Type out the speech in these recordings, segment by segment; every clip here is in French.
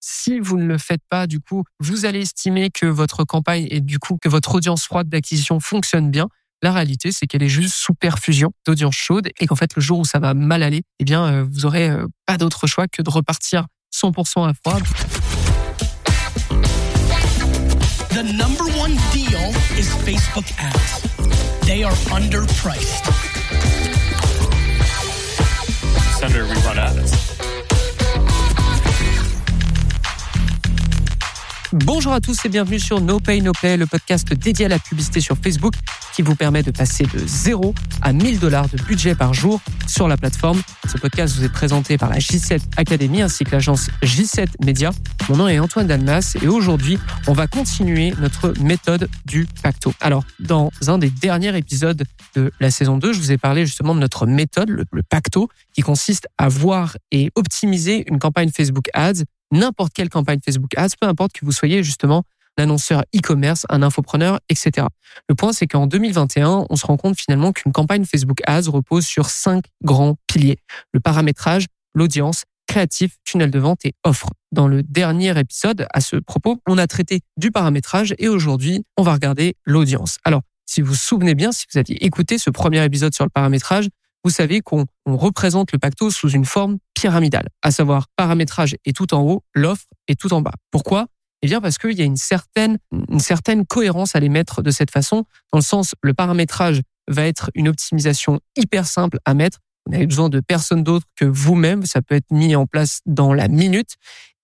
Si vous ne le faites pas, du coup, vous allez estimer que votre campagne et du coup que votre audience froide d'acquisition fonctionne bien. La réalité, c'est qu'elle est juste sous perfusion d'audience chaude et qu'en fait, le jour où ça va mal aller, eh bien, euh, vous aurez euh, pas d'autre choix que de repartir 100% à froid. The number one deal is Facebook ads. They are underpriced. Senator, we run ads. Bonjour à tous et bienvenue sur No Pay No Play, le podcast dédié à la publicité sur Facebook qui vous permet de passer de 0 à 1000 dollars de budget par jour sur la plateforme. Ce podcast vous est présenté par la J7 Academy ainsi que l'agence J7 Media. Mon nom est Antoine Dalmas et aujourd'hui, on va continuer notre méthode du pacto. Alors, dans un des derniers épisodes de la saison 2, je vous ai parlé justement de notre méthode, le, le pacto, qui consiste à voir et optimiser une campagne Facebook Ads n'importe quelle campagne Facebook Ads, peu importe que vous soyez justement un annonceur e-commerce, un infopreneur, etc. Le point, c'est qu'en 2021, on se rend compte finalement qu'une campagne Facebook Ads repose sur cinq grands piliers. Le paramétrage, l'audience, créatif, tunnel de vente et offre. Dans le dernier épisode, à ce propos, on a traité du paramétrage et aujourd'hui, on va regarder l'audience. Alors, si vous vous souvenez bien, si vous aviez écouté ce premier épisode sur le paramétrage, vous savez qu'on représente le pacto sous une forme pyramidale, à savoir paramétrage est tout en haut, l'offre est tout en bas. Pourquoi? Eh bien parce qu'il y a une certaine, une certaine cohérence à les mettre de cette façon, dans le sens le paramétrage va être une optimisation hyper simple à mettre. Vous n'avez besoin de personne d'autre que vous-même. Ça peut être mis en place dans la minute.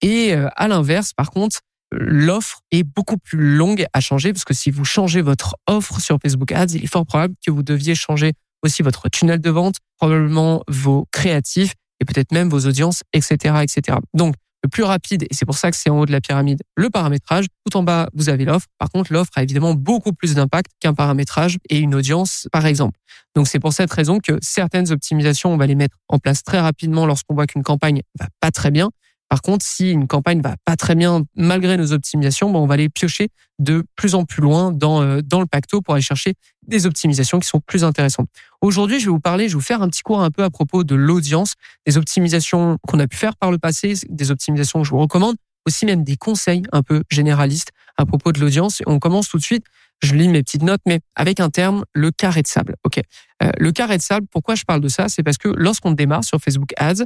Et euh, à l'inverse, par contre, l'offre est beaucoup plus longue à changer parce que si vous changez votre offre sur Facebook Ads, il est fort probable que vous deviez changer aussi votre tunnel de vente, probablement vos créatifs et peut-être même vos audiences, etc., etc. Donc, le plus rapide, et c'est pour ça que c'est en haut de la pyramide, le paramétrage. Tout en bas, vous avez l'offre. Par contre, l'offre a évidemment beaucoup plus d'impact qu'un paramétrage et une audience, par exemple. Donc, c'est pour cette raison que certaines optimisations, on va les mettre en place très rapidement lorsqu'on voit qu'une campagne va pas très bien. Par contre, si une campagne va pas très bien malgré nos optimisations, bon, on va les piocher de plus en plus loin dans, euh, dans le pacto pour aller chercher des optimisations qui sont plus intéressantes. Aujourd'hui, je vais vous parler, je vais vous faire un petit cours un peu à propos de l'audience, des optimisations qu'on a pu faire par le passé, des optimisations que je vous recommande, aussi même des conseils un peu généralistes à propos de l'audience. On commence tout de suite. Je lis mes petites notes, mais avec un terme, le carré de sable. Ok, euh, le carré de sable. Pourquoi je parle de ça? C'est parce que lorsqu'on démarre sur Facebook Ads,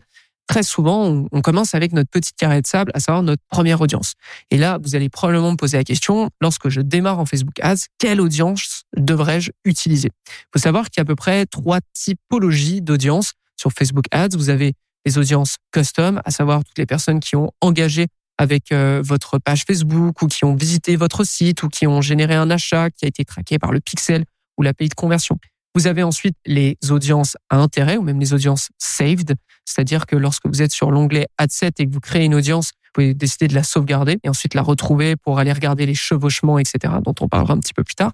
très souvent, on, commence avec notre petite carré de sable, à savoir notre première audience. Et là, vous allez probablement me poser la question, lorsque je démarre en Facebook Ads, quelle audience devrais-je utiliser? Il faut savoir qu'il y a à peu près trois typologies d'audience sur Facebook Ads. Vous avez les audiences custom, à savoir toutes les personnes qui ont engagé avec euh, votre page Facebook ou qui ont visité votre site ou qui ont généré un achat qui a été traqué par le pixel ou l'API de conversion. Vous avez ensuite les audiences à intérêt ou même les audiences saved, c'est-à-dire que lorsque vous êtes sur l'onglet Ad set et que vous créez une audience, vous pouvez décider de la sauvegarder et ensuite la retrouver pour aller regarder les chevauchements, etc., dont on parlera un petit peu plus tard.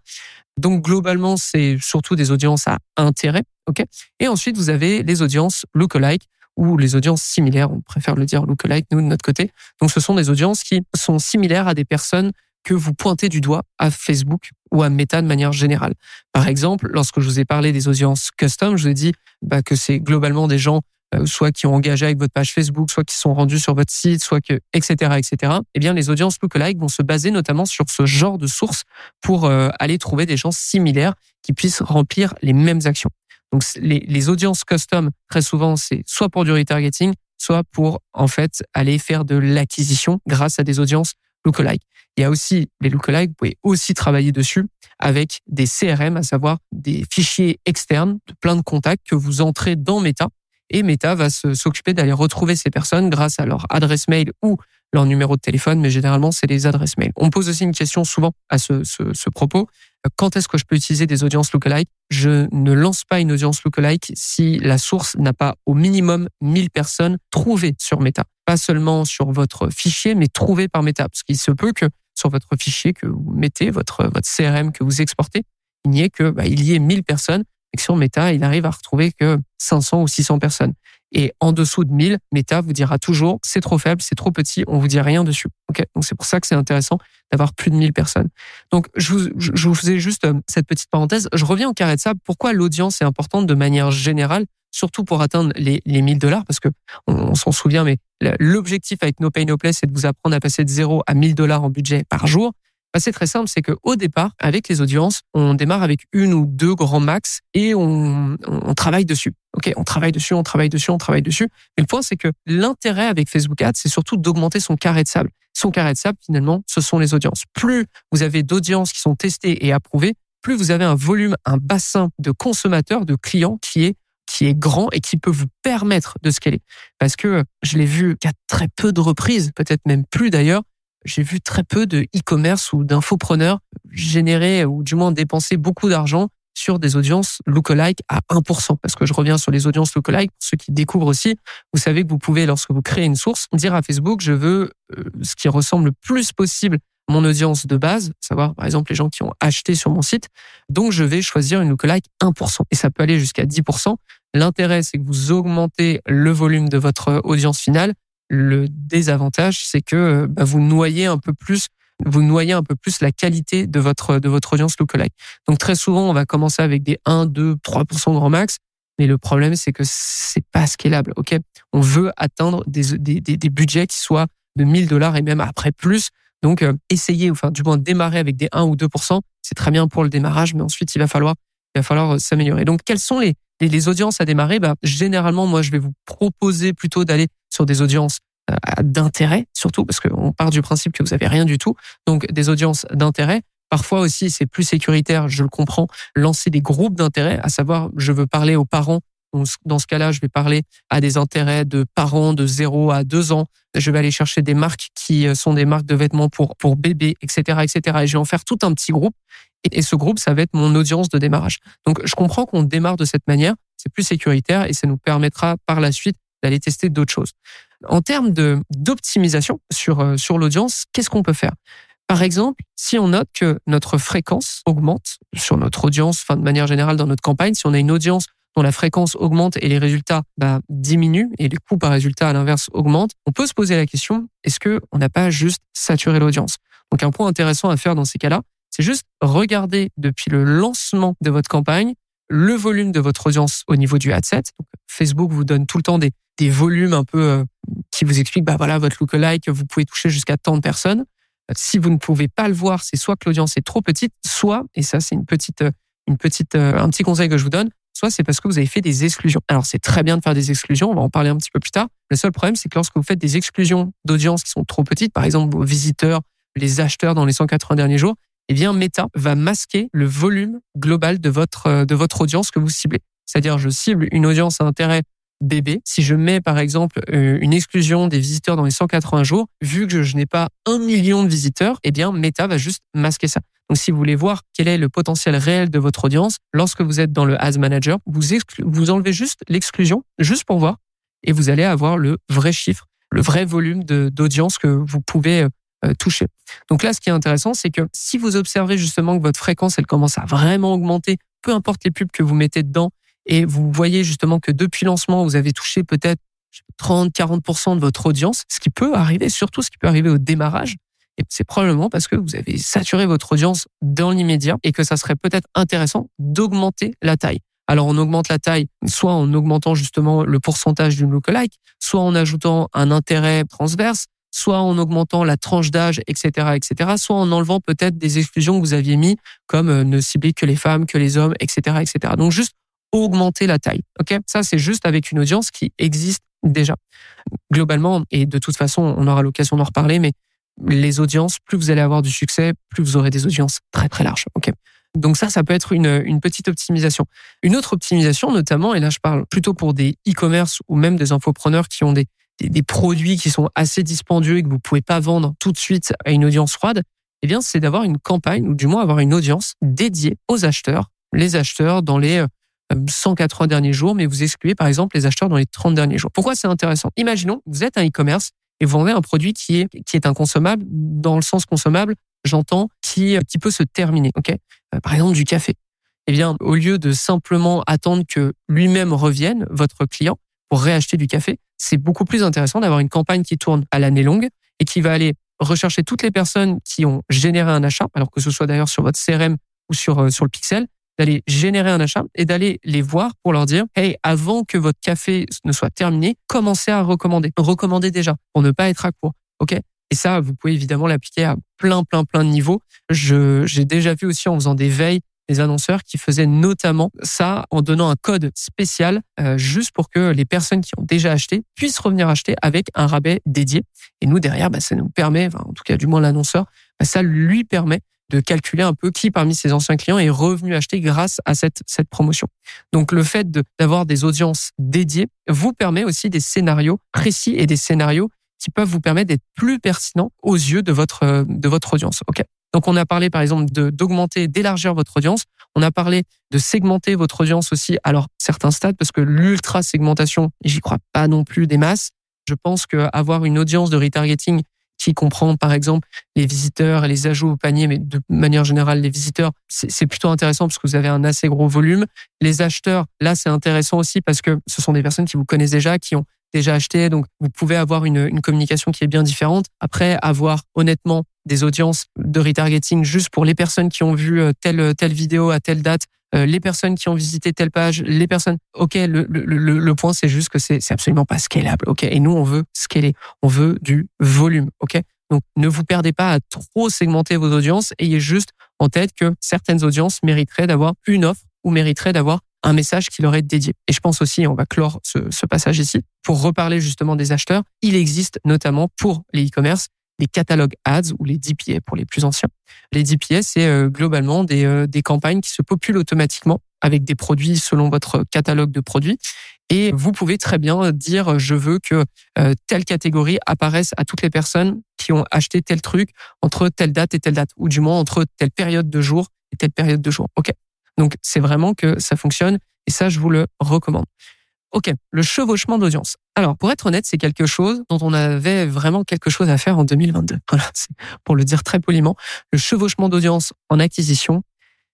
Donc globalement, c'est surtout des audiences à intérêt. Et ensuite, vous avez les audiences lookalike ou les audiences similaires. On préfère le dire lookalike nous de notre côté. Donc ce sont des audiences qui sont similaires à des personnes que vous pointez du doigt à Facebook ou à Meta de manière générale. Par exemple, lorsque je vous ai parlé des audiences custom, je vous ai dit bah, que c'est globalement des gens euh, soit qui ont engagé avec votre page Facebook, soit qui sont rendus sur votre site, soit que etc etc. Eh bien, les audiences lookalike vont se baser notamment sur ce genre de sources pour euh, aller trouver des gens similaires qui puissent remplir les mêmes actions. Donc les, les audiences custom très souvent c'est soit pour du retargeting, soit pour en fait aller faire de l'acquisition grâce à des audiences lookalike. Il y a aussi les lookalike, vous pouvez aussi travailler dessus avec des CRM, à savoir des fichiers externes de plein de contacts que vous entrez dans Meta et Meta va s'occuper d'aller retrouver ces personnes grâce à leur adresse mail ou leur numéro de téléphone, mais généralement c'est les adresses mail. On pose aussi une question souvent à ce, ce, ce propos. Quand est-ce que je peux utiliser des audiences lookalike Je ne lance pas une audience lookalike si la source n'a pas au minimum 1000 personnes trouvées sur Meta. Pas seulement sur votre fichier, mais trouvées par Meta. Parce qu'il se peut que sur votre fichier que vous mettez, votre, votre CRM que vous exportez, il n'y ait que, bah, il y ait 1000 personnes et que sur Meta, il arrive à retrouver que 500 ou 600 personnes. Et en dessous de 1000, Meta vous dira toujours c'est trop faible, c'est trop petit, on vous dit rien dessus. Ok, donc c'est pour ça que c'est intéressant d'avoir plus de 1000 personnes. Donc je vous, je vous faisais juste euh, cette petite parenthèse. Je reviens au carré de sable. Pourquoi l'audience est importante de manière générale, surtout pour atteindre les, les 1000 dollars, parce que on, s'en souvient, mais L'objectif avec No Pay No Play, c'est de vous apprendre à passer de 0 à 1000 dollars en budget par jour. Bah, c'est très simple, c'est que au départ, avec les audiences, on démarre avec une ou deux grands max et on, on travaille dessus. Ok, on travaille dessus, on travaille dessus, on travaille dessus. Mais le point, c'est que l'intérêt avec Facebook Ads, c'est surtout d'augmenter son carré de sable. Son carré de sable, finalement, ce sont les audiences. Plus vous avez d'audiences qui sont testées et approuvées, plus vous avez un volume, un bassin de consommateurs, de clients qui est qui est grand et qui peut vous permettre de scaler. Parce que je l'ai vu qu'à très peu de reprises, peut-être même plus d'ailleurs, j'ai vu très peu de e-commerce ou d'infopreneurs générer ou du moins dépenser beaucoup d'argent sur des audiences lookalike à 1%. Parce que je reviens sur les audiences lookalike, pour ceux qui découvrent aussi, vous savez que vous pouvez, lorsque vous créez une source, dire à Facebook, je veux euh, ce qui ressemble le plus possible à mon audience de base, savoir par exemple les gens qui ont acheté sur mon site. Donc je vais choisir une lookalike 1%. Et ça peut aller jusqu'à 10%. L'intérêt, c'est que vous augmentez le volume de votre audience finale le désavantage, c'est que euh, bah, vous noyez un peu plus vous noyez un peu plus la qualité de votre de votre audience lookalike. Donc très souvent, on va commencer avec des 1, 2, 3% grand max, mais le problème c'est que c'est pas scalable. OK? On veut atteindre des, des, des, budgets qui soient de 1000 dollars et même après plus. Donc euh, essayez enfin du moins démarrer avec des 1 ou 2%, c'est très bien pour le démarrage, mais ensuite il va falloir il va falloir euh, s'améliorer. Donc quelles sont les les, audiences à démarrer bah, généralement moi je vais vous proposer plutôt d'aller sur des audiences euh, d'intérêt, surtout parce qu'on part du principe que vous avez rien du tout. Donc des audiences d'intérêt. Parfois aussi, c'est plus sécuritaire, je le comprends, lancer des groupes d'intérêt, à savoir, je veux parler aux parents. Dans ce cas-là, je vais parler à des intérêts de parents de 0 à 2 ans. Je vais aller chercher des marques qui euh, sont des marques de vêtements pour, pour bébés, etc., etc. Et je vais en faire tout un petit groupe. Et ce groupe, ça va être mon audience de démarrage. Donc, je comprends qu'on démarre de cette manière. C'est plus sécuritaire et ça nous permettra par la suite d'aller tester d'autres choses. En termes d'optimisation sur euh, sur l'audience, qu'est-ce qu'on peut faire? Par exemple, si on note que notre fréquence augmente sur notre audience, enfin de manière générale dans notre campagne, si on a une audience dont la fréquence augmente et les résultats bah, diminuent et les coûts par résultat à l'inverse augmentent, on peut se poser la question est-ce que on n'a pas juste saturé l'audience? Donc un point intéressant à faire dans ces cas-là, c'est juste regarder depuis le lancement de votre campagne le volume de votre audience au niveau du ad set. Facebook vous donne tout le temps des, des volumes un peu euh, qui vous expliquent, bah voilà, votre lookalike, vous pouvez toucher jusqu'à tant de personnes. Si vous ne pouvez pas le voir, c'est soit que l'audience est trop petite, soit, et ça c'est une petite, euh, une petite, euh, un petit conseil que je vous donne, soit c'est parce que vous avez fait des exclusions. Alors c'est très bien de faire des exclusions, on va en parler un petit peu plus tard. Le seul problème, c'est que lorsque vous faites des exclusions d'audience qui sont trop petites, par exemple vos visiteurs, les acheteurs dans les 180 derniers jours, eh bien Meta va masquer le volume global de votre de votre audience que vous ciblez. C'est-à-dire je cible une audience à intérêt bébé. Si je mets par exemple euh, une exclusion des visiteurs dans les 180 jours, vu que je n'ai pas un million de visiteurs, eh bien Meta va juste masquer ça. Donc si vous voulez voir quel est le potentiel réel de votre audience, lorsque vous êtes dans le Ads Manager, vous, vous enlevez juste l'exclusion, juste pour voir, et vous allez avoir le vrai chiffre, le vrai volume d'audience que vous pouvez euh, euh, toucher. Donc là, ce qui est intéressant, c'est que si vous observez justement que votre fréquence, elle commence à vraiment augmenter, peu importe les pubs que vous mettez dedans, et vous voyez justement que depuis lancement, vous avez touché peut-être 30-40% de votre audience, ce qui peut arriver, surtout ce qui peut arriver au démarrage, c'est probablement parce que vous avez saturé votre audience dans l'immédiat et que ça serait peut-être intéressant d'augmenter la taille. Alors on augmente la taille soit en augmentant justement le pourcentage du lookalike, soit en ajoutant un intérêt transverse, soit en augmentant la tranche d'âge, etc., etc., soit en enlevant peut-être des exclusions que vous aviez mis, comme euh, ne cibler que les femmes, que les hommes, etc., etc. Donc juste augmenter la taille. Ok, ça c'est juste avec une audience qui existe déjà. Globalement, et de toute façon, on aura l'occasion d'en reparler, mais les audiences, plus vous allez avoir du succès, plus vous aurez des audiences très très larges. Ok? Donc ça, ça peut être une, une petite optimisation. Une autre optimisation, notamment, et là je parle plutôt pour des e-commerce ou même des infopreneurs qui ont des, des, des, produits qui sont assez dispendieux et que vous pouvez pas vendre tout de suite à une audience froide, eh bien, c'est d'avoir une campagne ou du moins avoir une audience dédiée aux acheteurs, les acheteurs dans les 180 euh, derniers jours, mais vous excluez par exemple les acheteurs dans les 30 derniers jours. Pourquoi c'est intéressant? Imaginons, vous êtes un e-commerce et vous vendez un produit qui est qui est inconsommable dans le sens consommable, j'entends qui qui peut se terminer. Ok, euh, par exemple du café. Eh bien, au lieu de simplement attendre que lui-même revienne, votre client, pour réacheter du café, c'est beaucoup plus intéressant d'avoir une campagne qui tourne à l'année longue et qui va aller rechercher toutes les personnes qui ont généré un achat, alors que ce soit d'ailleurs sur votre CRM ou sur, euh, sur le pixel, d'aller générer un achat et d'aller les voir pour leur dire, hey, avant que votre café ne soit terminé, commencez à recommander. Recommandez déjà pour ne pas être à court. OK? Et ça, vous pouvez évidemment l'appliquer à plein, plein, plein de niveaux. Je, j'ai déjà vu aussi en faisant des veilles des annonceurs qui faisaient notamment ça en donnant un code spécial euh, juste pour que les personnes qui ont déjà acheté puissent revenir acheter avec un rabais dédié. Et nous derrière, bah, ça nous permet, enfin, en tout cas du moins l'annonceur, bah, ça lui permet de calculer un peu qui parmi ses anciens clients est revenu acheter grâce à cette, cette promotion. Donc le fait d'avoir des audiences dédiées vous permet aussi des scénarios précis et des scénarios qui peuvent vous permettre d'être plus pertinents aux yeux de votre de votre audience. Ok. Donc on a parlé par exemple d'augmenter, d'élargir votre audience. On a parlé de segmenter votre audience aussi. Alors certains stades parce que l'ultra segmentation, j'y crois pas non plus des masses. Je pense qu'avoir une audience de retargeting qui comprend par exemple les visiteurs et les ajouts au panier, mais de manière générale les visiteurs, c'est plutôt intéressant parce que vous avez un assez gros volume. Les acheteurs, là c'est intéressant aussi parce que ce sont des personnes qui vous connaissent déjà, qui ont déjà acheté, donc vous pouvez avoir une, communication qui est bien différente. Après, avoir honnêtement des audiences de retargeting juste pour les personnes qui ont vu euh, telle telle vidéo à telle date, euh, les personnes qui ont visité telle page, les personnes. Ok, le, le, le, le point c'est juste que c'est c'est absolument pas scalable. Ok, et nous on veut scaler, on veut du volume. Ok, donc ne vous perdez pas à trop segmenter vos audiences. Ayez juste en tête que certaines audiences mériteraient d'avoir une offre ou mériteraient d'avoir un message qui leur est dédié. Et je pense aussi, on va clore ce, ce passage ici, pour reparler justement des acheteurs, il existe notamment pour les e-commerce les catalogues ads ou les DPA pour les plus anciens. Les DPA, c'est euh, globalement des, euh, des campagnes qui se populent automatiquement avec des produits selon votre catalogue de produits. Et vous pouvez très bien dire, je veux que euh, telle catégorie apparaisse à toutes les personnes qui ont acheté tel truc entre telle date et telle date, ou du moins entre telle période de jour et telle période de jour. OK. Donc, c'est vraiment que ça fonctionne et ça, je vous le recommande. OK, le chevauchement d'audience. Alors, pour être honnête, c'est quelque chose dont on avait vraiment quelque chose à faire en 2022. Voilà, pour le dire très poliment. Le chevauchement d'audience en acquisition,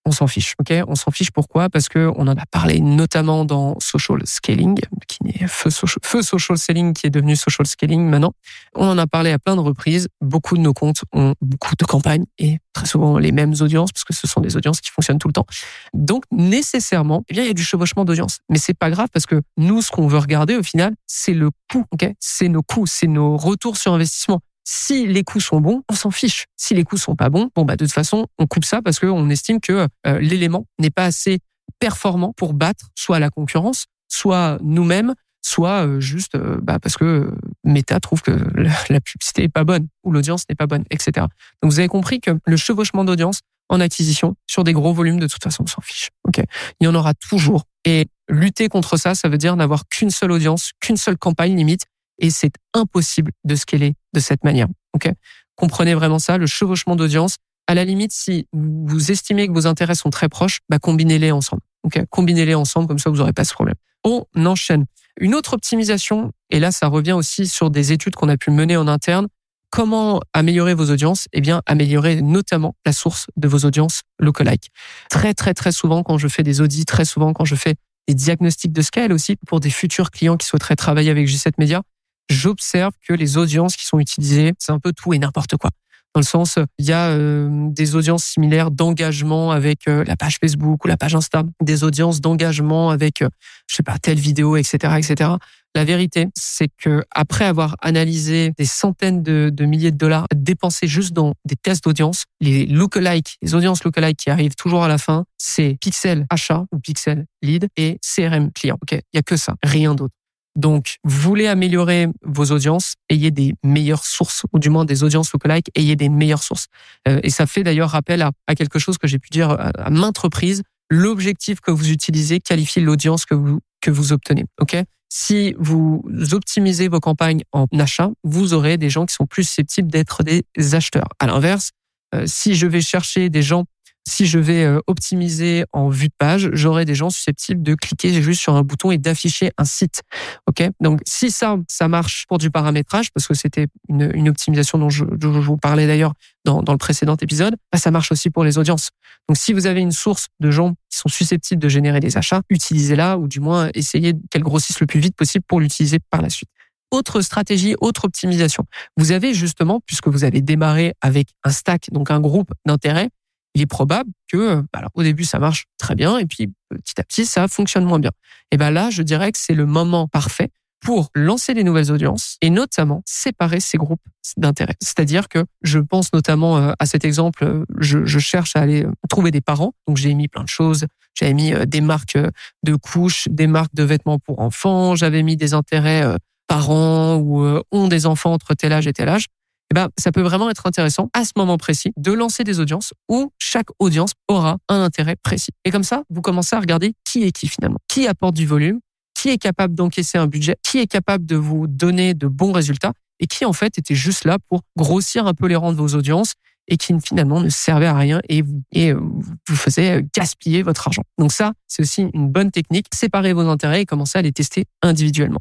on s'en fiche. Ok, on s'en fiche. Pourquoi? Parce que on en a parlé notamment dans social scaling, qui n'est feu social, feu social selling, qui est devenu social scaling maintenant. On en a parlé à plein de reprises. Beaucoup de nos comptes ont beaucoup de campagnes et très souvent les mêmes audiences, parce que ce sont des audiences qui fonctionnent tout le temps. Donc nécessairement, eh bien il y a du chevauchement d'audience, mais c'est pas grave parce que nous, ce qu'on veut regarder au final, c'est le coût. Ok, c'est nos coûts, c'est nos retours sur investissement. Si les coûts sont bons, on s'en fiche. Si les coûts sont pas bons, bon bah de toute façon, on coupe ça parce qu'on estime que euh, l'élément n'est pas assez performant pour battre soit la concurrence, soit nous-mêmes, soit euh, juste euh, bah, parce que Meta trouve que la publicité est pas bonne ou l'audience n'est pas bonne, etc. Donc vous avez compris que le chevauchement d'audience en acquisition sur des gros volumes, de toute façon, on s'en fiche. Ok, il y en aura toujours. Et lutter contre ça, ça veut dire n'avoir qu'une seule audience, qu'une seule campagne limite, et c'est impossible de scaler de cette manière. Ok, comprenez vraiment ça. Le chevauchement d'audience, à la limite, si vous estimez que vos intérêts sont très proches, bah combinez-les ensemble. Ok, combinez-les ensemble comme ça vous n'aurez pas ce problème. On enchaîne. Une autre optimisation, et là ça revient aussi sur des études qu'on a pu mener en interne. Comment améliorer vos audiences? Eh bien, améliorer notamment la source de vos audiences lookalike. Très très très souvent quand je fais des audits, très souvent quand je fais des diagnostics de scale aussi pour des futurs clients qui souhaiteraient travailler avec G7 Media, j'observe que les audiences qui sont utilisées, c'est un peu tout et n'importe quoi. Dans le sens, il y a euh, des audiences similaires d'engagement avec euh, la page Facebook ou la page Insta, des audiences d'engagement avec, euh, je sais pas, telle vidéo, etc., etc. La vérité, c'est que après avoir analysé des centaines de, de milliers de dollars dépensés juste dans des tests d'audience, les lookalike, les audiences lookalike qui arrivent toujours à la fin, c'est pixel achat ou pixel lead et CRM client. Ok, il y a que ça, rien d'autre. Donc, vous voulez améliorer vos audiences, ayez des meilleures sources, ou du moins des audiences lookalike, ayez des meilleures sources. Euh, et ça fait d'ailleurs rappel à, à, quelque chose que j'ai pu dire à, à maintes reprises. L'objectif que vous utilisez qualifie l'audience que vous, que vous obtenez. OK? Si vous optimisez vos campagnes en achat, vous aurez des gens qui sont plus susceptibles d'être des acheteurs. À l'inverse, euh, si je vais chercher des gens si je vais euh, optimiser en vue de page, j'aurai des gens susceptibles de cliquer juste sur un bouton et d'afficher un site. Ok, donc si ça, ça marche pour du paramétrage, parce que c'était une, optimisation dont je, vous parlais d'ailleurs dans, dans, le précédent épisode, bah ça marche aussi pour les audiences. Donc si vous avez une source de gens qui sont susceptibles de générer des achats, utilisez-la ou du moins essayez qu'elle grossisse le plus vite possible pour l'utiliser par la suite autre stratégie, autre optimisation. Vous avez justement, puisque vous avez démarré avec un stack, donc un groupe d'intérêts, il est probable que, bah, alors, au début, ça marche très bien, et puis petit à petit, ça fonctionne moins bien. Et ben là, je dirais que c'est le moment parfait pour lancer des nouvelles audiences et notamment séparer ces groupes d'intérêt. C'est-à-dire que je pense notamment euh, à cet exemple, euh, je, je cherche à aller euh, trouver des parents, donc j'ai mis plein de choses, j'avais mis des marques de couches, des marques de vêtements pour enfants, j'avais mis des intérêts parents ou ont des enfants entre tel âge et tel âge. Et ben, ça peut vraiment être intéressant à ce moment précis de lancer des audiences où chaque audience aura un intérêt précis. Et comme ça, vous commencez à regarder qui est qui finalement, qui apporte du volume, qui est capable d'encaisser un budget, qui est capable de vous donner de bons résultats et qui en fait était juste là pour grossir un peu les rangs de vos audiences et qui finalement ne servait à rien et vous, et euh, vous faisait gaspiller votre argent. Donc ça, c'est aussi une bonne technique. Séparer vos intérêts et commencer à les tester individuellement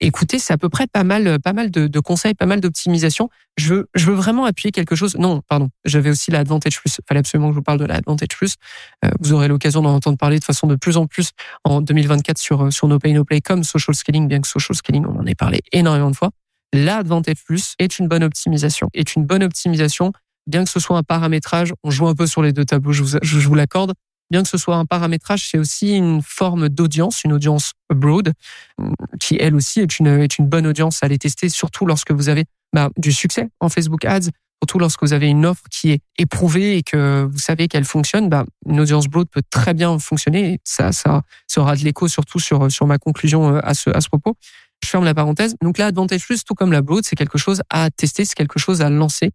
écoutez, c'est à peu près pas mal, pas mal de, de conseils, pas mal d'optimisation. Je veux, je veux vraiment appuyer quelque chose. Non, pardon. J'avais aussi l'Advantage Plus. Fallait absolument que je vous parle de l'Advantage Plus. Euh, vous aurez l'occasion d'en entendre parler de façon de plus en plus en 2024 sur, sur No Pay No Play comme Social Scaling, bien que Social Scaling, on en ait parlé énormément de fois. L'Advantage Plus est une bonne optimisation. Est une bonne optimisation, bien que ce soit un paramétrage. On joue un peu sur les deux tableaux, je vous, je vous l'accorde bien que ce soit un paramétrage, c'est aussi une forme d'audience, une audience broad, qui elle aussi est une, est une bonne audience à aller tester, surtout lorsque vous avez bah, du succès en Facebook Ads, surtout lorsque vous avez une offre qui est éprouvée et que vous savez qu'elle fonctionne, bah, une audience broad peut très bien fonctionner. Et ça, ça, ça aura de l'écho surtout sur, sur ma conclusion euh, à ce, à ce propos. Je ferme la parenthèse. Donc là, Advantage Plus, tout comme la Broad, c'est quelque chose à tester, c'est quelque chose à lancer.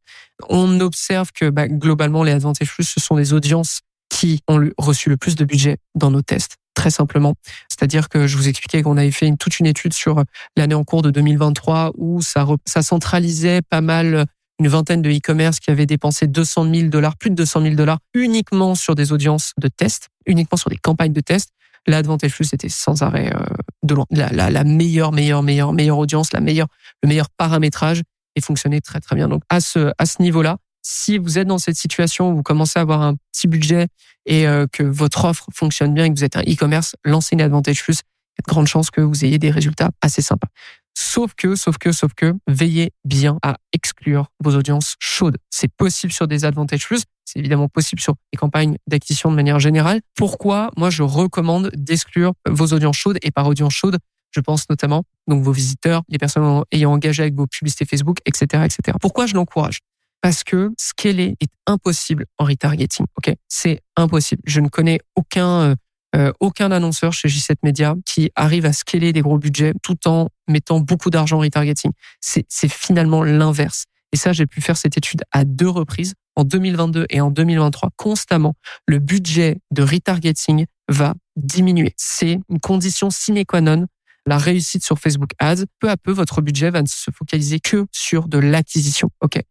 On observe que bah, globalement, les Advantage Plus, ce sont des audiences qui ont reçu le plus de budget dans nos tests très simplement. C'est-à-dire que je vous expliquais qu'on avait fait toute une étude sur l'année en cours de 2023 où ça, centralisait pas mal une vingtaine de e-commerce qui avaient dépensé 200 000 dollars, plus de 200 000 dollars uniquement sur des audiences de tests, uniquement sur des campagnes de tests. L'Advantage Plus était sans arrêt euh, de loin la, la, la meilleure, meilleure, meilleure, meilleure audience, la meilleure, le meilleur paramétrage et fonctionnait très très bien. Donc à ce niveau-là, si vous êtes dans cette situation où vous commencez à avoir un petit budget et euh, que votre offre fonctionne bien et que vous êtes un e-commerce, lancez une Advantage Plus. Il y a de grandes chances que vous ayez des résultats assez sympas. Sauf que, sauf que, sauf que, veillez bien à exclure vos audiences chaudes. C'est possible sur des Advantage Plus. C'est évidemment possible sur des campagnes d'acquisition de manière générale. Pourquoi moi je recommande d'exclure vos audiences chaudes et par audience chaude, je pense notamment donc vos visiteurs, les personnes ayant engagé avec vos publicités Facebook, etc., etc. Pourquoi je l'encourage? Parce que scaler est impossible en retargeting. Ok, c'est impossible. Je ne connais aucun euh, euh, aucun annonceur chez J7 Media qui arrive à scaler des gros budgets tout en mettant beaucoup d'argent en retargeting. C'est finalement l'inverse. Et ça, j'ai pu faire cette étude à deux reprises, en 2022 et en 2023, constamment. Le budget de retargeting va diminuer. C'est une condition sine qua non la réussite sur Facebook Ads, peu à peu, votre budget va ne se focaliser que sur de l'acquisition. OK?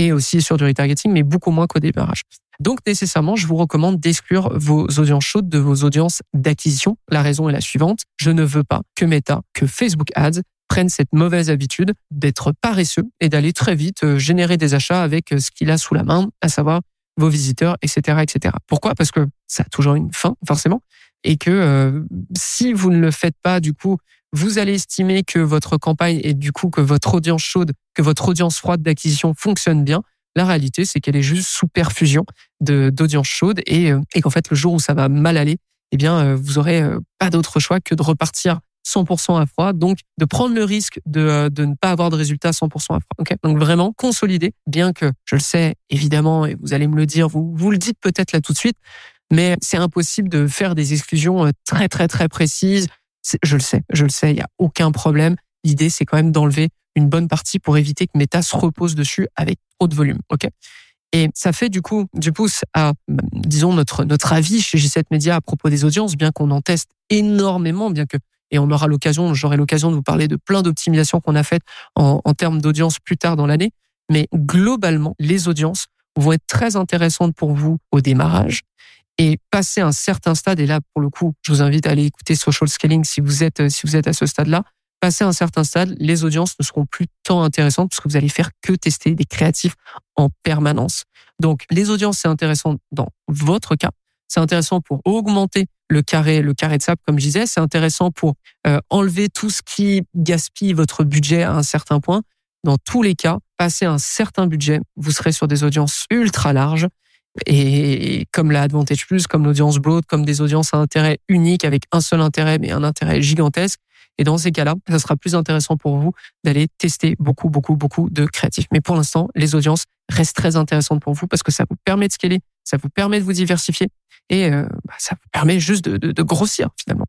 Et aussi sur du retargeting, mais beaucoup moins qu'au démarrage. Donc nécessairement, je vous recommande d'exclure vos audiences chaudes de vos audiences d'acquisition. La raison est la suivante. Je ne veux pas que Meta, que Facebook Ads prennent cette mauvaise habitude d'être paresseux et d'aller très vite euh, générer des achats avec euh, ce qu'il a sous la main, à savoir vos visiteurs, etc., etc. Pourquoi? Parce que ça a toujours une fin, forcément, et que euh, si vous ne le faites pas, du coup, vous allez estimer que votre campagne et du coup que votre audience chaude, que votre audience froide d'acquisition fonctionne bien. La réalité, c'est qu'elle est juste sous perfusion d'audience chaude et, euh, et qu'en fait, le jour où ça va mal aller, eh bien, euh, vous aurez euh, pas d'autre choix que de repartir 100% à froid, donc de prendre le risque de, de ne pas avoir de résultats 100% à froid. Donc vraiment consolider, bien que je le sais évidemment, et vous allez me le dire, vous, vous le dites peut-être là tout de suite, mais c'est impossible de faire des exclusions très très très précises je le sais, je le sais, il y a aucun problème. L'idée, c'est quand même d'enlever une bonne partie pour éviter que Meta se repose dessus avec trop de volume. Ok? Et ça fait du coup du pouce à, disons, notre, notre avis chez G7 Media à propos des audiences, bien qu'on en teste énormément, bien que, et on aura l'occasion, j'aurai l'occasion de vous parler de plein d'optimisations qu'on a faites en, en termes d'audience plus tard dans l'année. Mais globalement, les audiences vont être très intéressantes pour vous au démarrage et passer un certain stade, et là, pour le coup, je vous invite à aller écouter Social Scaling si vous êtes, si vous êtes à ce stade-là. Passer un certain stade, les audiences ne seront plus tant intéressantes parce que vous allez faire que tester des créatifs en permanence. Donc, les audiences, c'est intéressant dans votre cas. C'est intéressant pour augmenter le carré, le carré de sable, comme je disais. C'est intéressant pour euh, enlever tout ce qui gaspille votre budget à un certain point. Dans tous les cas, passer un certain budget, vous serez sur des audiences ultra larges Et comme la Advantage Plus, comme l'audience broad, comme des audiences à intérêt unique avec un seul intérêt, mais un intérêt gigantesque. Et dans ces cas-là, ça sera plus intéressant pour vous d'aller tester beaucoup, beaucoup, beaucoup de créatifs. Mais pour l'instant, les audiences restent très intéressantes pour vous parce que ça vous permet de scaler, ça vous permet de vous diversifier et euh, bah, ça vous permet juste de, de, de grossir finalement.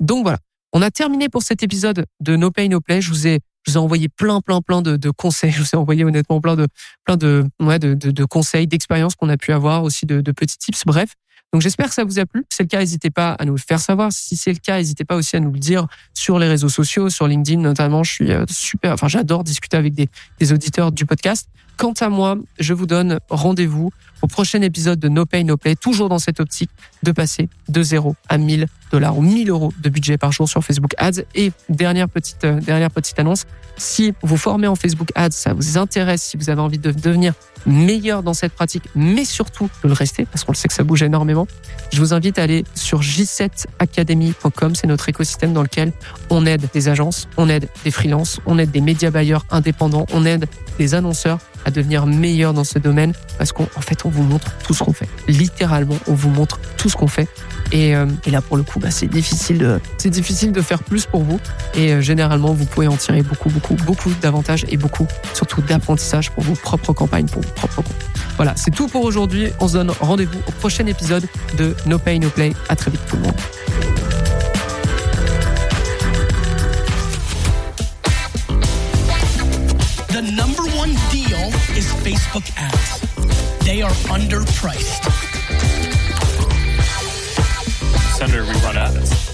Donc voilà, on a terminé pour cet épisode de No Pay No Play. Je vous ai je vous ai envoyé plein, plein, plein de, de, conseils. Je vous ai envoyé honnêtement plein de, plein de, ouais, de, de, conseils, d'expériences qu'on a pu avoir, aussi de, de petits tips. Bref, donc j'espère que ça vous a plu. Si c'est le cas, n'hésitez pas à nous le faire savoir. Si c'est le cas, n'hésitez pas aussi à nous le dire sur les réseaux sociaux, sur LinkedIn notamment. Je suis euh, super, enfin j'adore discuter avec des, des auditeurs du podcast. Quant à moi, je vous donne rendez-vous au prochain épisode de No Pay No Play, toujours dans cette optique de passer de 0 à 1000 dollars ou 1000 euros de budget par jour sur Facebook Ads. Et dernière petite, euh, dernière petite annonce, si vous formez en Facebook Ads, ça vous intéresse, si vous avez envie de devenir meilleur dans cette pratique, mais surtout de le rester, parce qu'on le sait que ça bouge énormément, je vous invite à aller sur j7academy.com. C'est notre écosystème dans lequel on aide des agences, on aide des freelances, on aide des médias bailleurs indépendants, on aide des annonceurs à devenir meilleurs dans ce domaine parce qu'en fait, on vous montre tout ce qu'on fait. Littéralement, on vous montre tout ce qu'on fait. Et, euh, et, là, pour le coup, bah, c'est difficile, de, c'est difficile de faire plus pour vous. Et euh, généralement, vous pouvez en tirer beaucoup, beaucoup, beaucoup d'avantages et beaucoup, surtout d'apprentissage pour vos propres campagnes, pour vos propres comptes. Voilà, c'est tout pour aujourd'hui. On se donne rendez-vous au prochain épisode de No Pay No Play. À très vite tout le monde. The number one deal is Facebook ads. They are underpriced. Senator, we run ads.